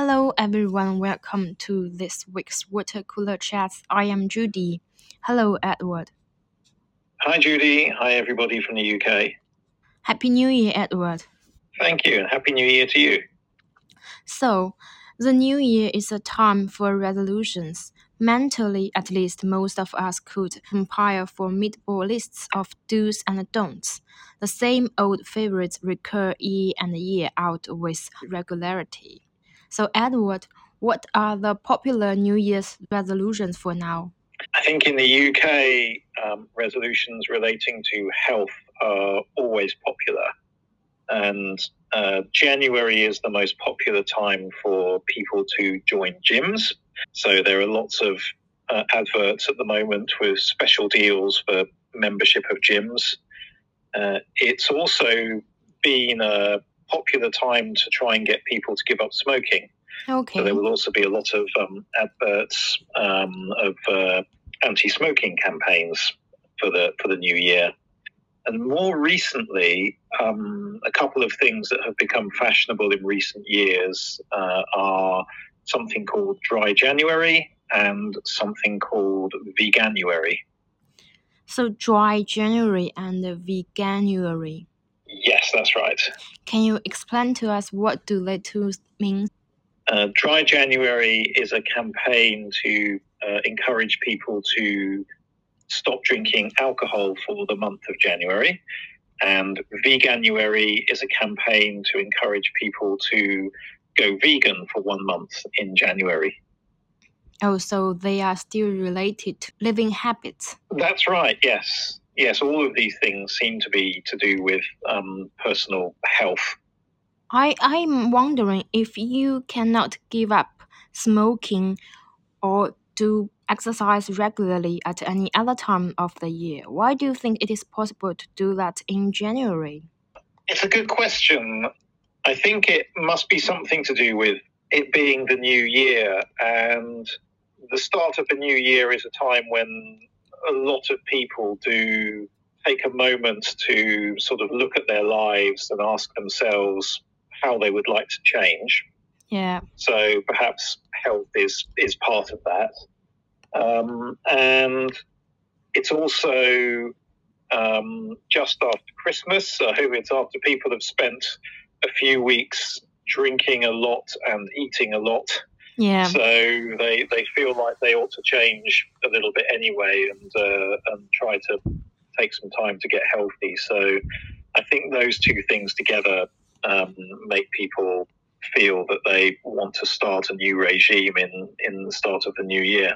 Hello, everyone. Welcome to this week's Water Cooler Chats. I am Judy. Hello, Edward. Hi, Judy. Hi, everybody from the UK. Happy New Year, Edward. Thank you, and Happy New Year to you. So, the new year is a time for resolutions. Mentally, at least, most of us could compile formidable lists of do's and don'ts. The same old favorites recur year and year out with regularity. So, Edward, what are the popular New Year's resolutions for now? I think in the UK, um, resolutions relating to health are always popular. And uh, January is the most popular time for people to join gyms. So there are lots of uh, adverts at the moment with special deals for membership of gyms. Uh, it's also been a popular time to try and get people to give up smoking. Okay. So there will also be a lot of um, adverts um, of uh, anti-smoking campaigns for the for the new year. And more recently, um, a couple of things that have become fashionable in recent years uh, are something called Dry January and something called Veganuary. So, dry January and veganuary. Yes, that's right. Can you explain to us what do they two mean? Uh, Dry January is a campaign to uh, encourage people to stop drinking alcohol for the month of January. And Veganuary is a campaign to encourage people to go vegan for one month in January. Oh, so they are still related to living habits. That's right, yes. Yes, all of these things seem to be to do with um, personal health. I I'm wondering if you cannot give up smoking or do exercise regularly at any other time of the year. Why do you think it is possible to do that in January? It's a good question. I think it must be something to do with it being the new year, and the start of the new year is a time when a lot of people do take a moment to sort of look at their lives and ask themselves how they would like to change. Yeah. So perhaps health is is part of that, um, and it's also um, just after Christmas. So I hope it's after people have spent a few weeks drinking a lot and eating a lot. Yeah. So they, they feel like they ought to change a little bit anyway and uh, and try to take some time to get healthy. So I think those two things together um, make people feel that they want to start a new regime in, in the start of the new year.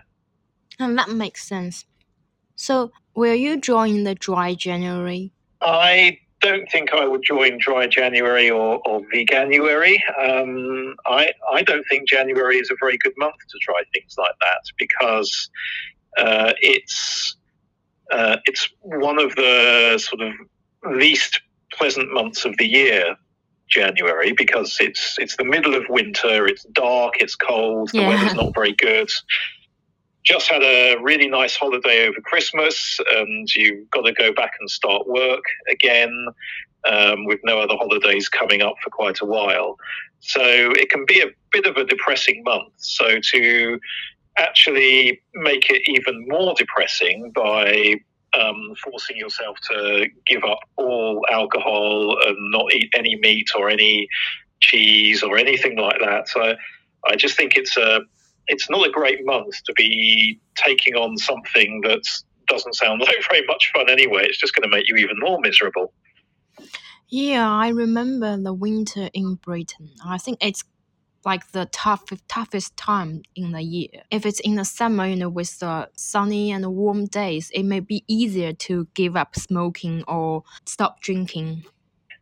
And that makes sense. So, will you join the dry January? I don't think I would join Dry January or, or Veganuary. Um, I, I don't think January is a very good month to try things like that because uh, it's uh, it's one of the sort of least pleasant months of the year. January because it's it's the middle of winter. It's dark. It's cold. The Yeah. weather's not very good. Just had a really nice holiday over Christmas, and you've got to go back and start work again um, with no other holidays coming up for quite a while. So it can be a bit of a depressing month. So to actually make it even more depressing by um, forcing yourself to give up all alcohol and not eat any meat or any cheese or anything like that. So I just think it's a it's not a great month to be taking on something that doesn't sound like very much fun anyway. It's just going to make you even more miserable. Yeah, I remember the winter in Britain. I think it's like the toughest toughest time in the year. If it's in the summer, you know, with the sunny and warm days, it may be easier to give up smoking or stop drinking.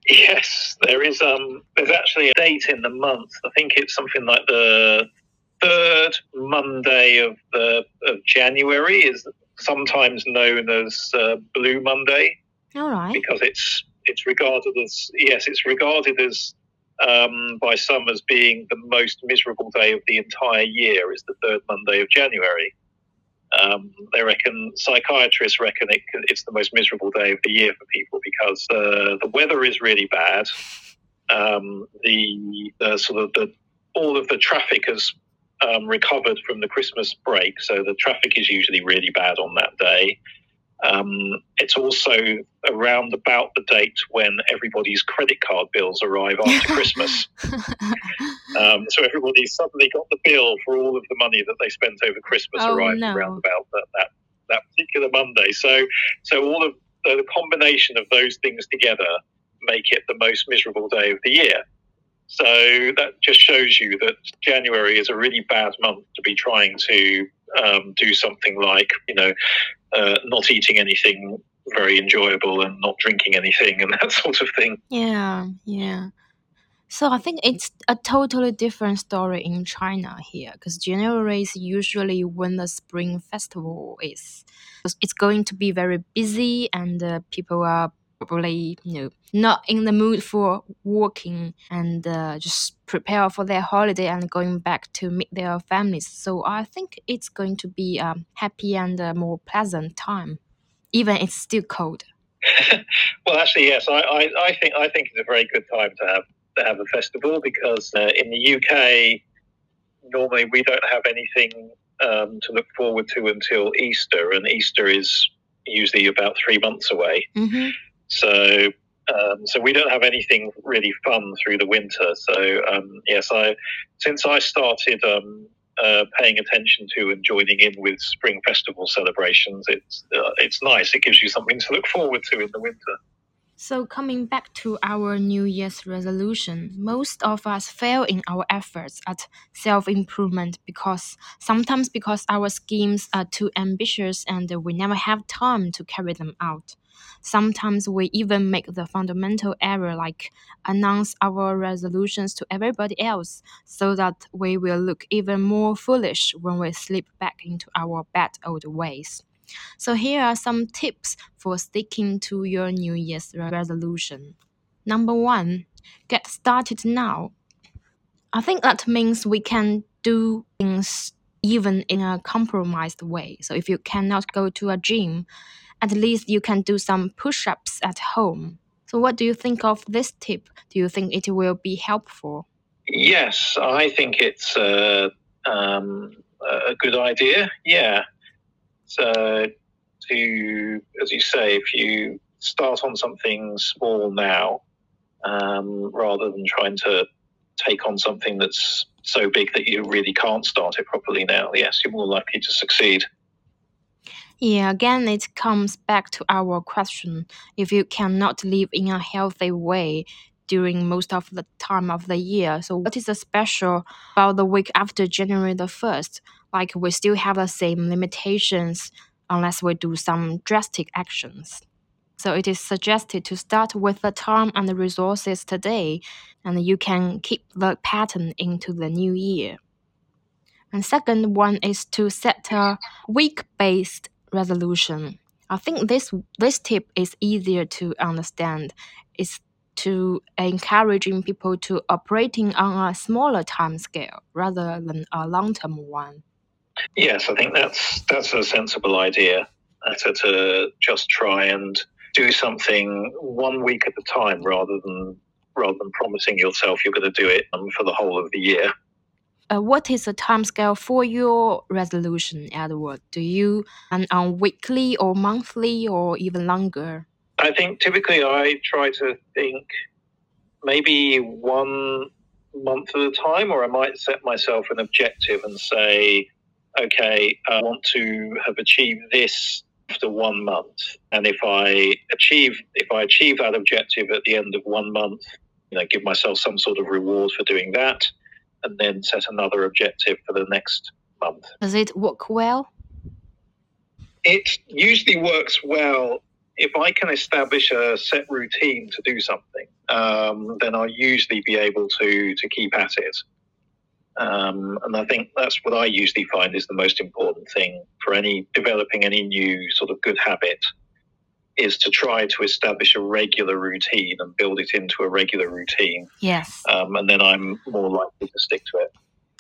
Yes, there is. Um, there's actually a date in the month. I think it's something like the third Monday of the of January is sometimes known as uh, Blue Monday All right. because it's it's regarded as yes, it's regarded as um, by some as being the most miserable day of the entire year is the third Monday of January. Um, they reckon psychiatrists reckon it, it's the most miserable day of the year for people because uh, the weather is really bad. Um, the, the sort of the all of the traffic has um, recovered from the Christmas break, so the traffic is usually really bad on that day. Um, it's also around about the date when everybody's credit card bills arrive after Christmas. Um, so everybody suddenly got the bill for all of the money that they spent over Christmas Oh, arrived no. around about that, that that particular Monday. So so all of the, the combination of those things together make it the most miserable day of the year. So that just shows you that January is a really bad month to be trying to um, do something like you know uh, not eating anything very enjoyable and not drinking anything and that sort of thing. Yeah, yeah. So I think it's a totally different story in China here because January is usually when the spring festival is. It's going to be very busy and uh, people are probably you know not in the mood for working and uh, just prepare for their holiday and going back to meet their families. So I think it's going to be a happy and a more pleasant time, even it's still cold. well, actually, yes, I, I, I think I think it's a very good time to have to have a festival because uh, in the UK, normally we don't have anything um, to look forward to until Easter, and Easter is usually about three months away. hmm So. Um, so we don't have anything really fun through the winter. So um, yes, I since I started um, uh, paying attention to and joining in with spring festival celebrations, it's uh, it's nice. It gives you something to look forward to in the winter. So, coming back to our New Year's resolution, most of us fail in our efforts at self improvement because sometimes because our schemes are too ambitious and we never have time to carry them out. Sometimes we even make the fundamental error like announce our resolutions to everybody else so that we will look even more foolish when we slip back into our bad old ways. So here are some tips for sticking to your New Year's resolution. Number one, get started now. I think that means we can do things even in a compromised way. So if you cannot go to a gym, at least you can do some push ups at home. So, what do you think of this tip? Do you think it will be helpful? Yes, I think it's uh, um, a good idea. Yeah. So, to, as you say, if you start on something small now, um, rather than trying to take on something that's so big that you really can't start it properly now, yes, you're more likely to succeed. Yeah, again, it comes back to our question. If you cannot live in a healthy way during most of the time of the year, so what is the special about the week after January the 1st? Like, we still have the same limitations unless we do some drastic actions. So, it is suggested to start with the time and the resources today, and you can keep the pattern into the new year. And second one is to set a week-based resolution. I think this this tip is easier to understand. It's to encouraging people to operating on a smaller time scale rather than a long-term one. Yes, I think that's that's a sensible idea. Better to just try and do something one week at a time rather than rather than promising yourself you're going to do it um, for the whole of the year. Uh, what is the time scale for your resolution, Edward? Do you and on weekly or monthly or even longer? I think typically I try to think maybe one month at a time, or I might set myself an objective and say, okay, I want to have achieved this after one month. And if I achieve if I achieve that objective at the end of one month, you know, give myself some sort of reward for doing that, and then set another objective for the next month. Does it work well? It usually works well if I can establish a set routine to do something. Um, then I'll usually be able to to keep at it. Um, and I think that's what I usually find is the most important thing for any developing any new sort of good habit is to try to establish a regular routine and build it into a regular routine. Yes. Um, and then I'm more likely to stick to it.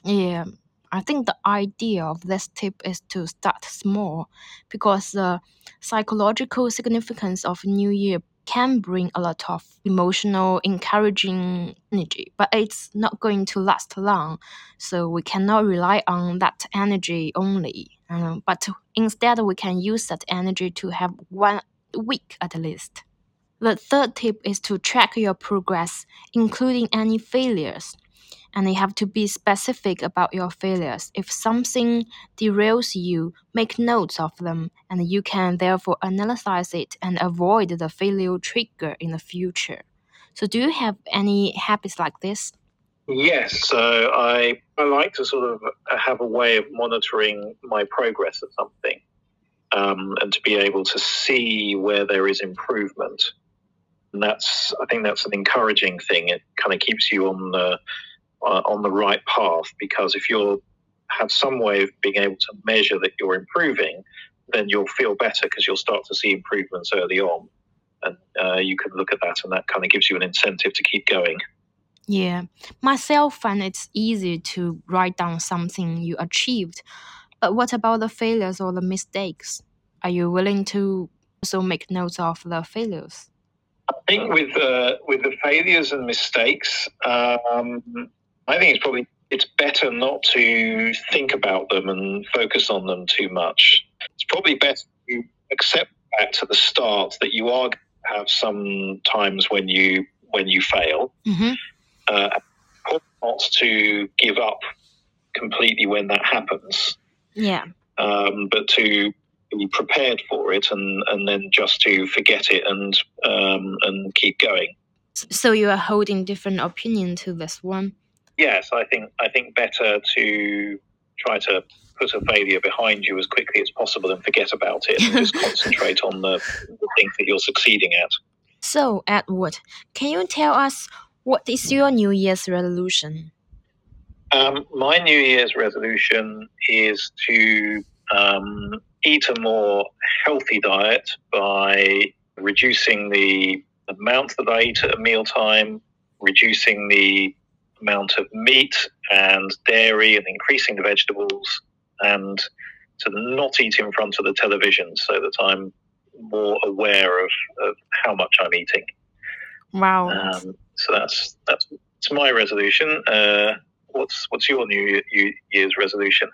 Yeah, I think the idea of this tip is to start small because the psychological significance of New Year can bring a lot of emotional, encouraging energy, but it's not going to last long. So we cannot rely on that energy only. Um, but instead, we can use that energy to have one week at least. The third tip is to track your progress, including any failures and you have to be specific about your failures. If something derails you, make notes of them, and you can therefore analyze it and avoid the failure trigger in the future. So, do you have any habits like this? Yes, so I, I like to sort of have a way of monitoring my progress at something um, and to be able to see where there is improvement. And that's, I think that's an encouraging thing. It kind of keeps you on the uh, on the right path because if you have some way of being able to measure that you're improving, then you'll feel better because you'll start to see improvements early on. And uh, you can look at that, and that kind of gives you an incentive to keep going. Yeah, myself find it's easy to write down something you achieved. But what about the failures or the mistakes? Are you willing to also make notes of the failures? I think with uh, with the failures and mistakes, um, I think it's probably it's better not to think about them and focus on them too much. It's probably best to accept that at the start that you are going to have some times when you when you fail. Mm-hmm. Uh, not to give up completely when that happens. Yeah. Um, but to be prepared for it and, and then just to forget it and um, and keep going. So you are holding different opinion to this one yes, I think I think better to try to put a failure behind you as quickly as possible and forget about it and just concentrate on the, the things that you're succeeding at. So, Edward, can you tell us what is your New Year's resolution? Um, my New Year's resolution is to um, eat a more healthy diet by reducing the amount that I eat at a mealtime, reducing the amount of meat and dairy and increasing the vegetables and to not eat in front of the television so that I'm more aware of, of how much I'm eating. Wow. Um, so that's that's it's my resolution. Uh, what's what's your New Year's resolution?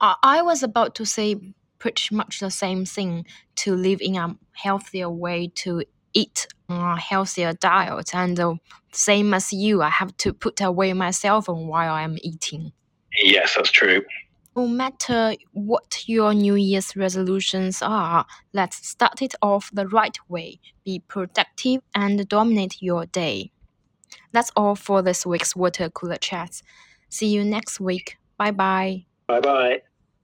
I was about to say pretty much the same thing to live in a healthier way to eat a healthier diet and uh, same as you i have to put away my cell phone while i'm eating. Yes that's true. No matter what your new year's resolutions are let's start it off the right way. Be productive and dominate your day that's all for this week's water cooler chats. See you next week. Bye bye bye bye